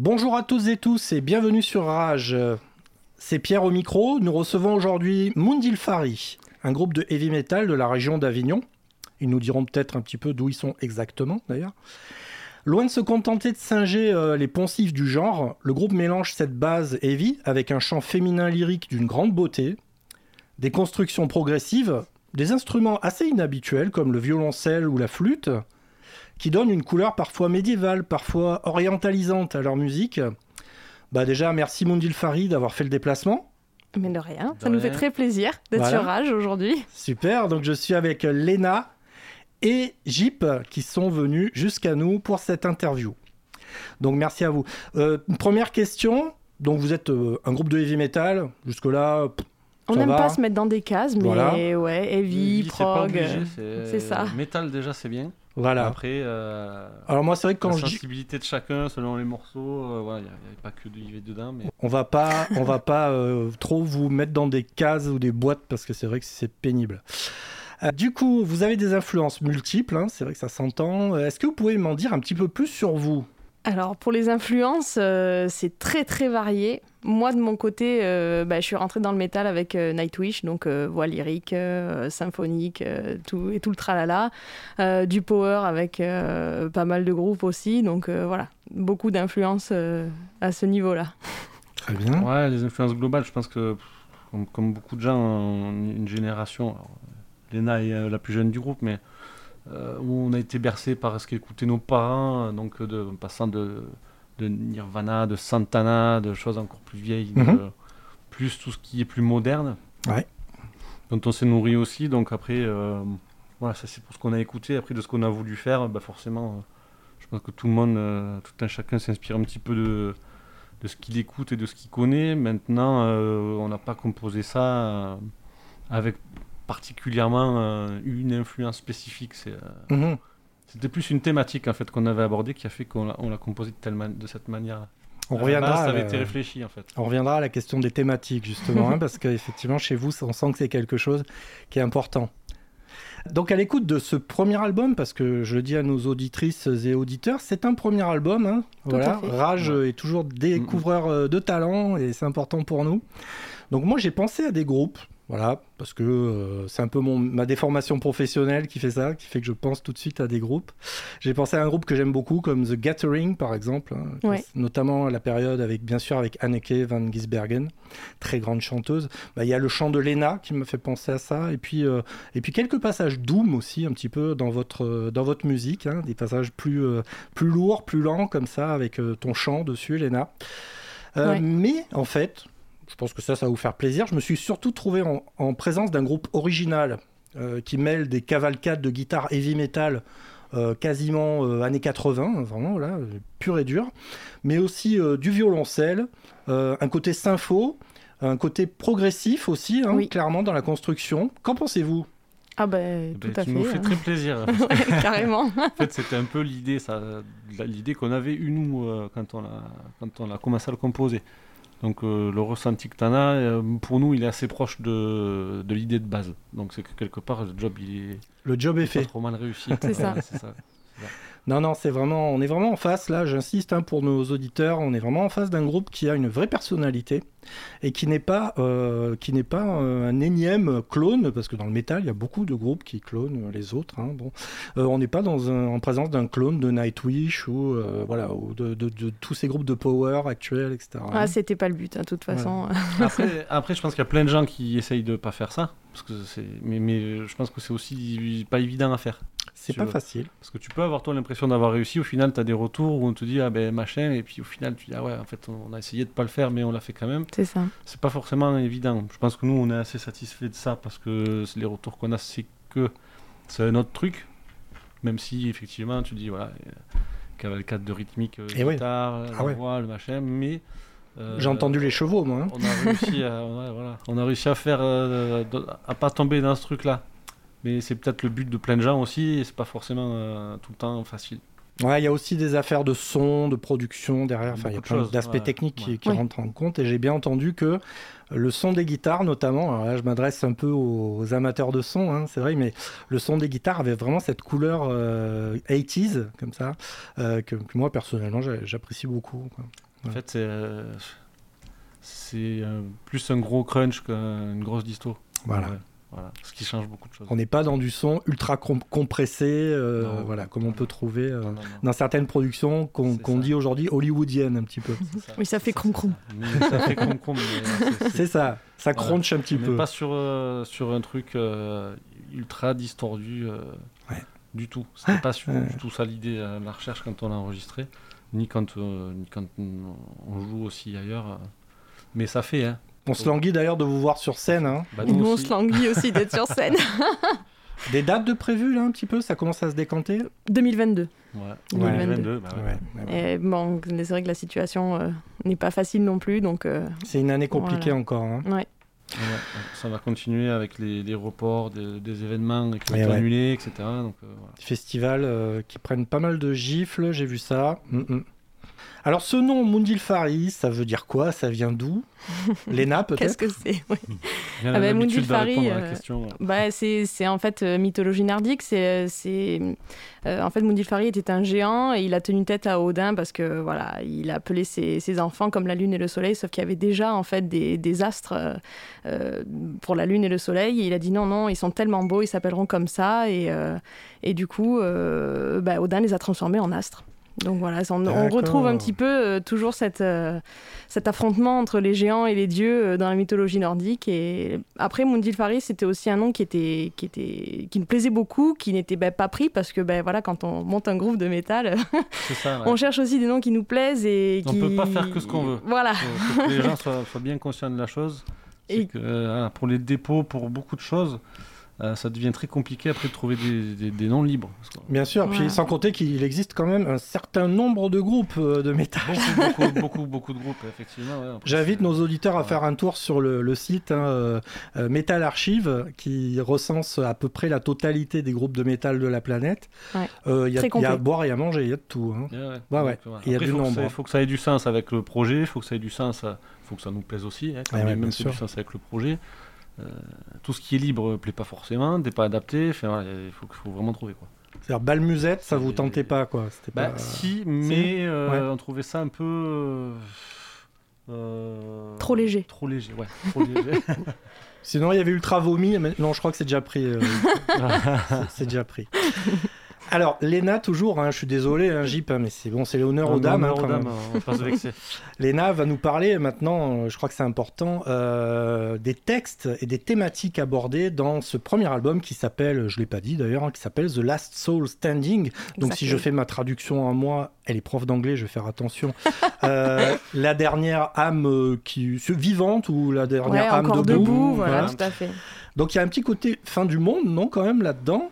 Bonjour à toutes et tous et bienvenue sur Rage. C'est Pierre au micro. Nous recevons aujourd'hui Mundilfari, un groupe de heavy metal de la région d'Avignon. Ils nous diront peut-être un petit peu d'où ils sont exactement d'ailleurs. Loin de se contenter de singer euh, les poncifs du genre, le groupe mélange cette base heavy avec un chant féminin lyrique d'une grande beauté, des constructions progressives, des instruments assez inhabituels comme le violoncelle ou la flûte, qui donnent une couleur parfois médiévale, parfois orientalisante à leur musique. Bah déjà, merci Mundil Fari d'avoir fait le déplacement. Mais de rien, De ça nous rien. fait très plaisir d'être Voilà. sur Rage aujourd'hui. Super, donc je suis avec Léna et Jeep qui sont venus jusqu'à nous pour cette interview. Donc merci à vous. Euh, une première question, donc vous êtes euh, un groupe de heavy metal, jusque-là, On n'aime va. pas se mettre dans des cases, mais Voilà. ouais, heavy, pas prog. euh, c'est c'est ça. Métal déjà c'est bien. Voilà. Après, euh, Alors moi c'est vrai que quand la je dis... sensibilité de chacun selon les morceaux, euh, voilà, il n'y avait pas que de IV dedans, mais On va pas, on va pas euh, trop vous mettre dans des cases ou des boîtes parce que c'est vrai que c'est pénible. Du coup, vous avez des influences multiples, hein, c'est vrai que ça s'entend. Est-ce que vous pouvez m'en dire un petit peu plus sur vous? Alors pour les influences, euh, c'est très très varié. Moi de mon côté, euh, bah, je suis rentrée dans le métal avec euh, Nightwish, donc euh, voix lyrique, euh, symphonique, euh, tout, et tout le tralala. Euh, du power avec euh, pas mal de groupes aussi, donc euh, voilà, beaucoup d'influences euh, à ce niveau-là. Très bien. ouais, les influences globales, je pense que comme, comme beaucoup de gens, une génération, alors, Léna est la plus jeune du groupe, mais où on a été bercé par ce qu'écoutaient nos parents, donc euh, de, en passant de, de Nirvana, de Santana, de choses encore plus vieilles, de- Mhm. plus tout ce qui est plus moderne. Ouais. Dont on s'est nourri aussi, donc après, euh, voilà, ça c'est pour ce qu'on a écouté. Après, de ce qu'on a voulu faire, bah forcément, euh, je pense que tout le monde, euh, tout un chacun s'inspire un petit peu de, de ce qu'il écoute et de ce qu'il connaît. Maintenant, euh, on n'a pas composé ça euh, avec particulièrement euh, une influence spécifique. C'est, euh, Mhm. c'était plus une thématique en fait qu'on avait abordée qui a fait qu'on l'a, on l'a composé de, telle man- de cette manière. On la reviendra. base, ça à avait la- été réfléchi en fait. On reviendra à la question des thématiques, justement, hein, parce qu'effectivement, chez vous, on sent que c'est quelque chose qui est important. Donc, à l'écoute de ce premier album, parce que je le dis à nos auditrices et auditeurs, c'est un premier album. hein, voilà. Rage Ouais. est toujours découvreur euh, de talent et c'est important pour nous. Donc, moi, j'ai pensé à des groupes. Voilà, parce que euh, c'est un peu mon, ma déformation professionnelle qui fait ça, qui fait que je pense tout de suite à des groupes. J'ai pensé à un groupe que j'aime beaucoup, comme The Gathering, par exemple, hein, Ouais. notamment à la période avec, bien sûr, avec Anneke van Gisbergen, très grande chanteuse. Bah, Il y a le chant de Lena qui me fait penser à ça, et puis, euh, et puis quelques passages doom aussi, un petit peu dans votre, euh, dans votre musique, hein, des passages plus, plus lourds, plus lents, comme ça, avec ton chant dessus, Lena. Ouais. Mais en fait, je pense que ça, ça va vous faire plaisir. Je me suis surtout trouvé en, en présence d'un groupe original euh, qui mêle des cavalcades de guitare heavy metal euh, quasiment euh, années 80, vraiment, là, pur et dur, mais aussi euh, du violoncelle, euh, un côté sympho, un côté progressif aussi, hein, Oui. clairement dans la construction. Qu'en pensez-vous? Ah ben tout à tu fait. nous fais hein. très plaisir. Ouais, carrément. En fait, c'était un peu l'idée, ça, l'idée qu'on avait eu nous quand on a quand on a commencé à le composer. Donc euh, le ressenti que tu en as, euh, pour nous, il est assez proche de, de l'idée de base. Donc c'est que quelque part, le job, il est Le job est pas fait. trop mal réussi. C'est ça. Voilà, c'est ça. Non, non, c'est vraiment, on est vraiment en face, là, j'insiste hein, pour nos auditeurs, on est vraiment en face d'un groupe qui a une vraie personnalité et qui n'est pas, euh, qui n'est pas euh, un énième clone, parce que dans le métal, il y a beaucoup de groupes qui clonent les autres. hein, bon. Euh, on n'est pas dans un- en présence d'un clone de Nightwish ou, euh, voilà, ou de, de- de tous ces groupes de power actuels, etc. Ah, c'était pas le but, hein, de toute façon. Après, après, je pense qu'il y a plein de gens qui essayent de pas faire ça. Parce que c'est... Mais, mais je pense que c'est aussi pas évident à faire. C'est pas veux. facile. Parce que tu peux avoir toi l'impression d'avoir réussi, au final tu as des retours où on te dit ah ben machin, et puis au final tu dis ah ouais, en fait on a essayé de pas le faire, mais on l'a fait quand même. C'est ça. C'est pas forcément évident. Je pense que nous on est assez satisfait de ça parce que les retours qu'on a, c'est que c'est un autre truc. Même si effectivement tu dis voilà, euh, cavalcade de rythmique, euh, Et oui. guitare, Ah la ouais. voix, le machin, mais. euh, J'ai entendu les chevaux, moi. hein. on a réussi à, ouais, voilà. on a réussi à faire euh, à pas tomber dans ce truc là mais c'est peut-être le but de plein de gens aussi et c'est pas forcément euh, tout le temps facile Ouais, il y a aussi des affaires de son, de production derrière. Enfin, il y a plein d'aspects ouais. techniques qui, Ouais. qui Ouais. rentrent en compte. Et j'ai bien entendu que le son des guitares, notamment, alors là, je m'adresse un peu aux amateurs de son, hein, c'est vrai, mais le son des guitares avait vraiment cette couleur euh, 80s, comme ça, euh, que, que moi, personnellement, j'a- j'apprécie beaucoup. quoi. En fait, c'est c'est plus un gros crunch qu'une grosse disto. Voilà. Voilà, ce qui change beaucoup de choses. On n'est pas dans du son ultra compressé, euh, voilà, comme on peut trouver euh, dans certaines productions qu'on dit aujourd'hui hollywoodiennes un petit peu. oui, ça fait crom crom. Ça fait crom crom. C'est ça, ça cronche un petit peu. Pas sur euh, sur un truc ultra distordu du tout. C'était pas du tout ça l'idée la recherche quand on l'a enregistré, ni quand ni quand on joue aussi ailleurs. Mais ça fait, hein. On se languit d'ailleurs de vous voir sur scène. Hein. Bah, nous, on se languit aussi d'être sur scène. Des dates de prévues là un petit peu Ça commence à se décanter? 2022. Ouais. 2022. Bah Et bon, c'est vrai que la situation euh, n'est pas facile non plus. donc. Euh, c'est une année compliquée encore. Hein. Ouais. ça va continuer avec les, reports des, événements qui vont être annulés, etc. Donc, euh, Festivals qui prennent pas mal de gifles, j'ai vu ça. Mm, mm. Alors ce nom Mundilfari, ça veut dire quoi? Ça vient d'où? Léna peut-être? Qu'est-ce que c'est? Ah bah, Mundilfari, euh, bah, c'est en fait euh, mythologie nordique. C'est euh, en fait Mundilfari était un géant et il a tenu tête à Odin parce que voilà, il a appelé ses, ses enfants comme la lune et le soleil, sauf qu'il y avait déjà en fait des, des astres pour la lune et le soleil. Et il a dit non non, ils sont tellement beaux, ils s'appelleront comme ça. Et, et du coup, bah, Odin les a transformés en astres. Donc voilà, on, retrouve un petit peu euh, toujours cette, euh, cet affrontement entre les géants et les dieux euh, dans la mythologie nordique. Et après, Mundilfari, c'était aussi un nom qui, était, qui, était, qui me plaisait beaucoup, qui n'était ben, pas pris parce que ben, voilà, quand on monte un groupe de métal, on cherche aussi des noms qui nous plaisent. Et on ne peut pas faire que ce qu'on veut. Voilà. Faut, que les gens soient, bien conscients de la chose. Et... Que, pour les dépôts, pour beaucoup de choses, euh, ça devient très compliqué après de trouver des, noms libres. Bien sûr, puis sans compter qu'il existe quand même un certain nombre de groupes euh, de métal. Beaucoup, beaucoup, beaucoup, de groupes, effectivement. J'invite nos auditeurs à faire un tour sur le, site hein, euh, Metal Archive, qui recense à peu près la totalité des groupes de métal de la planète. Il y, a à boire et à manger, il y a de tout. Hein. il y a du nombre. Il faut que ça ait du sens avec le projet, il faut que ça ait du sens, il faut que ça nous plaise aussi, hein, quand même, même du sens avec le projet. Euh, tout ce qui est libre plaît pas forcément, n'est pas adapté. Il faut, faut, vraiment trouver quoi. C'est-à-dire balmusette, ça vous tentait pas quoi bah, Si, mais euh, on trouvait ça un peu euh, trop léger. Trop léger, ouais. Trop léger. Sinon, il y avait Ultra Vomi, mais non, je crois que c'est déjà pris. c'est déjà pris. Alors, Léna, toujours, hein, je suis désolé, hein, Jeep, hein, mais c'est bon, c'est l'honneur aux dames. Léna va nous parler maintenant, euh, je crois que c'est important, euh, des textes et des thématiques abordées dans ce premier album qui s'appelle, je ne l'ai pas dit d'ailleurs, qui s'appelle The Last Soul Standing. Donc, si je fais ma traduction en moi, elle est prof d'anglais, je vais faire attention. Euh, la dernière âme qui vivante ou la dernière âme debout. debout voilà, tout à fait. Donc, il y a un petit côté fin du monde, non, quand même, là-dedans?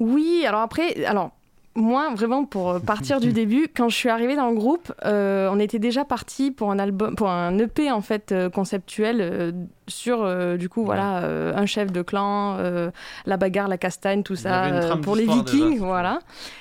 Oui, alors après, alors moi, vraiment, pour euh, partir du début, quand je suis arrivée dans le groupe, euh, on était déjà parti pour un album, pour un EP en fait euh, conceptuel sur du coup voilà un chef de clan, la bagarre, la castagne, tout ça pour les Vikings, voilà.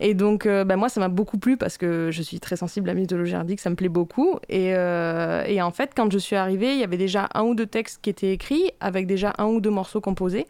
Et donc, bah, moi, ça m'a beaucoup plu parce que je suis très sensible à la mythologie nordique, ça me plaît beaucoup. Et, et en fait, quand je suis arrivée, il y avait déjà un ou deux textes qui étaient écrits avec déjà un ou deux morceaux composés.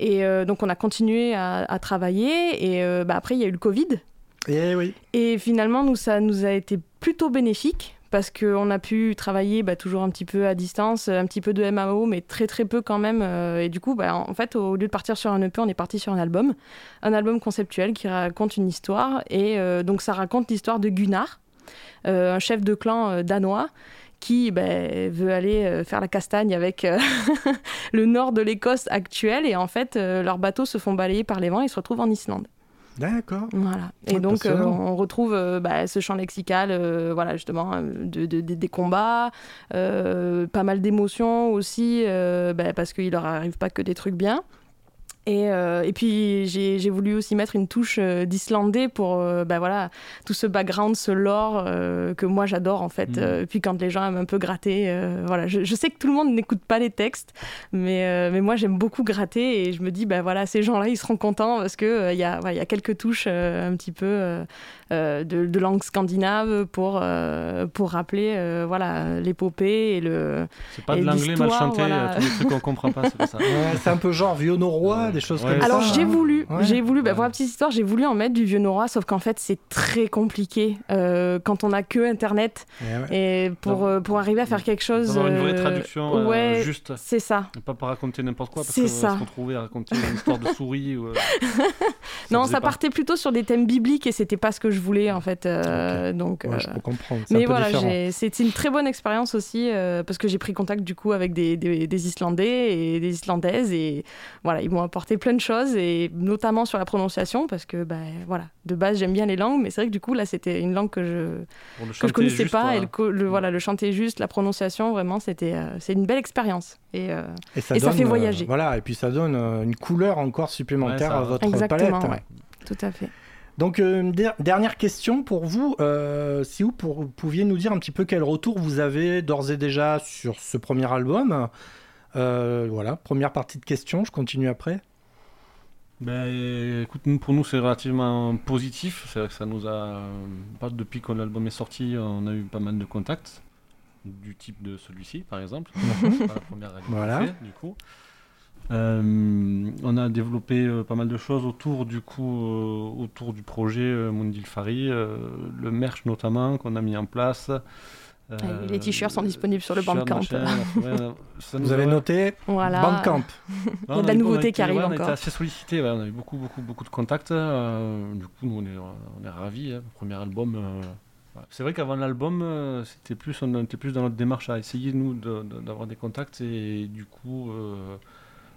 Et euh, donc, on a continué à, travailler. Et euh, bah, après, il y a eu le Covid. Et, eh oui. et finalement, nous, ça nous a été plutôt bénéfique parce qu'on a pu travailler bah, toujours un petit peu à distance, un petit peu de MAO, mais très très peu quand même. Euh, et du coup, bah, en fait, au lieu de partir sur un EP, on est parti sur un album, un album conceptuel qui raconte une histoire. Et donc, ça raconte l'histoire de Gunnar, un chef de clan danois qui ben, veut aller euh, faire la castagne avec euh, le nord de l'Écosse actuel. Et en fait, euh, leurs bateaux se font balayer par les vents et se retrouvent en Islande. D'accord. Voilà. Et donc, on retrouve bah, ce champ lexical, voilà, justement, de, des combats, pas mal d'émotions aussi, bah, parce qu'il leur arrive pas que des trucs bien. Et, euh, et, puis j'ai voulu aussi mettre une touche euh, d'islandais pour euh, bah voilà, tout ce background, ce lore que moi j'adore en fait. Mm. puis quand les gens aiment un peu gratter, voilà, je, je, sais que tout le monde n'écoute pas les textes, mais, mais moi j'aime beaucoup gratter et je me dis, bah voilà, ces gens-là ils seront contents parce qu'il il y, a, y a quelques touches un petit peu de, de, langue scandinave pour, pour rappeler voilà l'épopée et le. C'est pas de l'anglais mal chanté, tous les trucs qu'on comprend pas, c'est ça. c'est un peu genre vieux norrois des choses Ouais, comme Alors ça. j'ai hein. voulu, Ouais. j'ai voulu, bah, pour la petite histoire, j'ai voulu en mettre du vieux norrois, sauf qu'en fait c'est très compliqué euh, quand on a que internet Eh ouais. et pour, euh, pour arriver à faire quelque chose. D'avoir une vraie euh, traduction euh, ouais, juste. c'est ça. Et Pas, pas raconter n'importe quoi, parce C'est que ça. se retrouver à raconter une histoire de souris. Ou, euh, non, ça pas. partait plutôt sur des thèmes bibliques et c'était pas ce que je voulais en fait. euh, Donc. Ouais, je peux comprendre. C'est Mais un peu voilà, j'ai- c'était une très bonne expérience aussi euh, parce que j'ai pris contact du coup avec des, des- des Islandais et des Islandaises et voilà, ils m'ont apporté plein de choses et notamment sur la prononciation parce que ben voilà, de base j'aime bien les langues, mais c'est vrai que du coup là c'était une langue que je que je connaissais juste, pas voilà. et le, le- voilà le chanter juste, la prononciation vraiment c'était euh, c'est une belle expérience et euh, Et ça, Et ça donne, fait euh, voyager. voilà, et puis ça donne euh, une couleur encore supplémentaire Ouais, ça- à votre Exactement, palette. ouais. tout à fait. Donc, euh, dernière question pour vous. Euh, si vous pour- pouviez nous dire un petit peu quel retour vous avez d'ores et déjà sur ce premier album. Euh, voilà, première partie de questions, je continue après. Ben, écoute, nous, pour nous, c'est relativement positif. C'est vrai que ça nous a. Pas depuis que l'album est sorti, on a eu pas mal de contacts. Du type de celui-ci, par exemple. C'est pas la première radio qu'on Voilà. fait, du coup. Euh, on a développé euh, pas mal de choses autour du coup euh, autour du projet Mundil Fari, euh, le merch notamment qu'on a mis en place. Euh, les t-shirts sont disponibles sur le Bandcamp. machin, ouais, ça nous Vous avez noté Voilà. Bandcamp. Il y a de la nouveauté été- qui arrive ouais, On encore. été assez sollicité, on a eu beaucoup, beaucoup, beaucoup de contacts. euh, du coup, nous, on est, on est ravis. hein, premier album. euh, ouais. C'est vrai qu'avant l'album, c'était plus, on était plus dans notre démarche à essayer nous de- de- d'avoir des contacts et du coup, euh,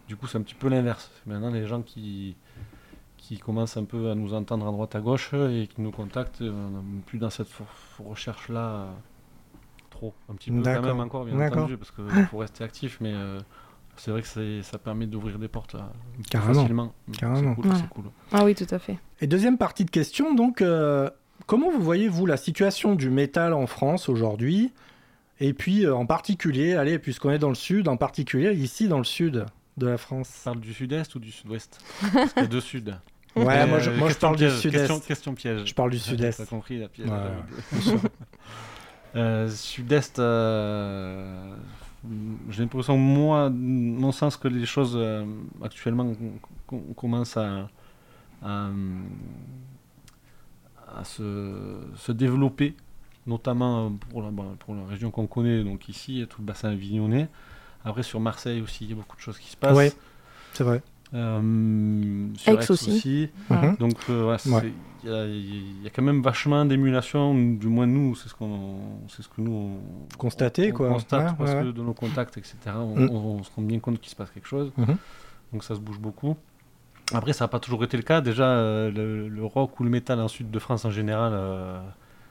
du coup, c'est un petit peu l'inverse. Maintenant, les gens qui qui commencent un peu à nous entendre à droite à gauche et qui nous contactent, on n'est plus dans cette recherche un petit peu quand même encore, bien D'accord. entendu, parce qu'il faut rester actif, mais euh, c'est vrai que c'est- ça permet d'ouvrir des portes là, plus Carrément. facilement. Carrément. C'est cool, Ouais. cool. Ah oui, tout à fait. Et deuxième partie de question, donc, euh, comment vous voyez, vous, la situation du métal en France aujourd'hui? Et puis, euh, en particulier, allez, puisqu'on est dans le sud, en particulier ici dans le sud de la France. Tu parles du sud-est ou du sud-ouest? Parce qu'il y a deux suds. Ouais, Euh, moi, je, moi, je question parle du sud-est. Question, question piège. Je parle du sud-est. T'as compris la piège. Ouais, euh, Sud-Est, euh, j'ai l'impression, moi, mon sens que les choses euh, actuellement com- com- commencent à, se, développer, notamment pour la, bon, pour la région qu'on connaît, donc ici, tout le bassin avignonnais. Après, sur Marseille aussi, il y a beaucoup de choses qui se passent. Ouais. C'est vrai. Euh, sur Aix aussi. Mhm. donc euh, c'est- il Ouais. y, a, il y a quand même vachement d'émulation, du moins nous, c'est ce qu'on, c'est ce que nous on, Constater, on quoi. constate Ouais, parce ouais, que de nos contacts, etc. On, Mm. on- on se rend bien compte qu'il se passe quelque chose. Mhm. Donc ça se bouge beaucoup. Après, ça n'a pas toujours été le cas. Déjà, euh, le, le rock ou le métal en sud de France en général, euh,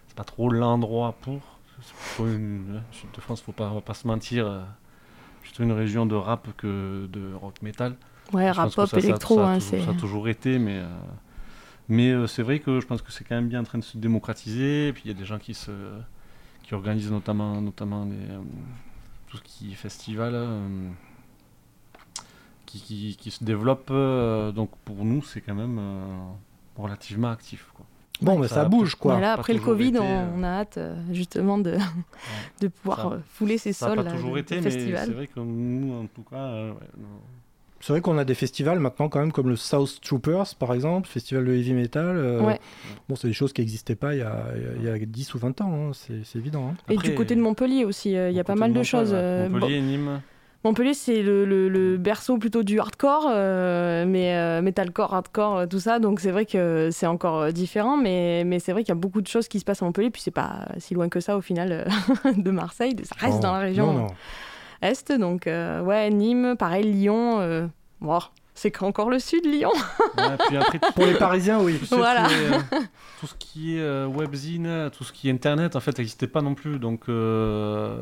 c'est pas trop l'endroit pour. C'est une, hein, sud de France, faut pas, va pas se mentir. euh, plutôt une région de rap que de rock métal. Ouais, Je rap pop, ça- ça- électro, ça, a hein, ça a toujours été, mais, euh, mais euh, c'est vrai que je pense que c'est quand même bien en train de se démocratiser. Et puis il y a des gens qui, se, qui organisent notamment, notamment les, euh, tout ce qui est festival, euh, qui, qui, qui se développe. euh, donc pour nous, c'est quand même euh, relativement actif. Quoi. Bon, mais Ça ça, a bouge, Mais quoi. là, après le Covid, été, on, euh, on a hâte euh, justement de, de pouvoir Ça- fouler ces Ça n'a sols pas là, toujours été, mais c'est festival. vrai que nous, en tout cas, euh, ouais. C'est vrai qu'on a des festivals maintenant, quand même, comme le South Troopers, par exemple, festival de heavy metal. euh, Ouais. Bon, c'est des choses qui n'existaient pas il y, a, il y a 10 ou 20 ans, hein, c'est c'est évident. hein. Et Après, du côté de Montpellier aussi, euh, il y a pas mal de Montpellier, choses. ouais. euh, bon, Montpellier, Nîmes. Montpellier, c'est le, le- le berceau plutôt du hardcore, euh, mais euh, metalcore, hardcore, tout ça. Donc c'est vrai que c'est encore différent, mais, mais c'est vrai qu'il y a beaucoup de choses qui se passent à Montpellier. Puis c'est pas si loin que ça au final euh, de Marseille. Ça reste Oh, dans la région Non, non. Est. Donc euh, ouais, Nîmes, pareil, Lyon. euh, bon, c'est qu'encore le sud, Lyon. Ouais, puis après, Pour les Parisiens, oui. Voilà. euh, tout ce qui est euh, webzine, tout ce qui est internet, en fait, n'existait pas non plus. Donc, euh,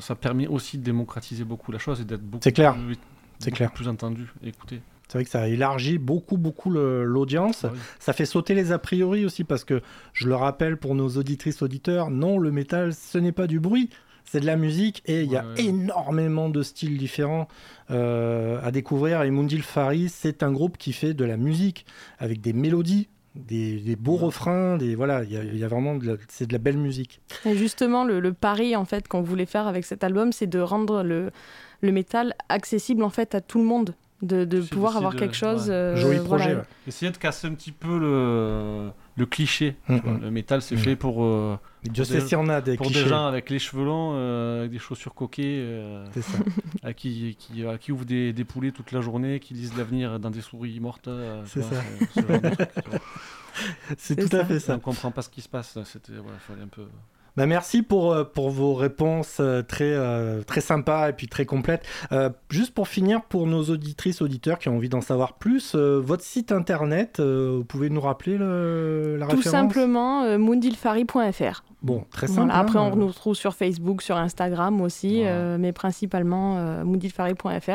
ça permet aussi de démocratiser beaucoup la chose et d'être beaucoup, C'est clair. plus, C'est beaucoup clair. plus entendu écouté. C'est vrai que ça élargit beaucoup, beaucoup l'audience. Ah oui. Ça fait sauter les a priori aussi, parce que je le rappelle pour nos auditrices, auditeurs, non, le métal, ce n'est pas du bruit. C'est de la musique et il y a Ouais, énormément de styles différents euh, à découvrir. Et Mundil Fari, c'est un groupe qui fait de la musique avec des mélodies, des, des beaux Ouais. refrains, des voilà, il y a, il y a vraiment de la- c'est de la belle musique. Et justement, le, le pari en fait qu'on voulait faire avec cet album, c'est de rendre le, le métal accessible en fait à tout le monde. de, pouvoir avoir de- quelque chose. ouais. euh, Joli voilà. projet. ouais. Essayer de casser un petit peu le, le cliché. Mm, tu vois. mm. Le métal, c'est Mm. fait pour, euh, Dieu Pour sait des- s'il y en a des pour clichés. des gens avec les cheveux longs, euh, avec des chaussures coquées, euh, C'est ça. à qui, qui, à qui ouvrent des, des poulets toute la journée, qui lisent l'avenir dans des souris mortes. euh, tu C'est vois, ça. ce. C'est tout à ça. fait On ça. comprend pas ce qui se passe. C'était, voilà, fallait un peu. Bah, merci pour, euh, pour vos réponses euh, très, euh, très sympas et puis très complètes. Euh, juste pour finir, pour nos auditrices, auditeurs qui ont envie d'en savoir plus, euh, votre site internet, euh, vous pouvez nous rappeler le- la Tout référence? simplement euh, moondilfari.fr. Bon, très simple. Voilà, Après, hein. on nous retrouve sur Facebook, sur Instagram aussi, Voilà. euh, mais principalement euh.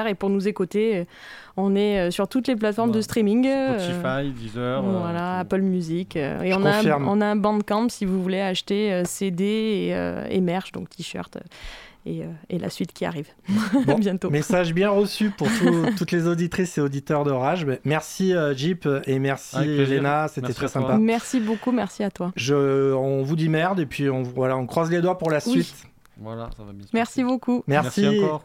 Et pour nous écouter, euh, on est euh, sur toutes les plateformes Voilà. de streaming. euh, Spotify, Deezer. euh, voilà, tout. Apple Music. euh, et Je on a, on a un bandcamp si vous voulez acheter euh, CD et, euh, et merch, donc t-shirt. Euh, et, euh, et la suite qui arrive Bon, bientôt. Message bien reçu pour tout- toutes les auditrices et auditeurs de Rage. Merci euh, Jeep et merci. Elena, c'était très sympa. Merci beaucoup, merci à toi. Je, on vous dit merde et puis on, voilà, on croise les doigts pour la Oui. suite. Voilà, ça va bien. se Merci beaucoup. Merci. Merci encore.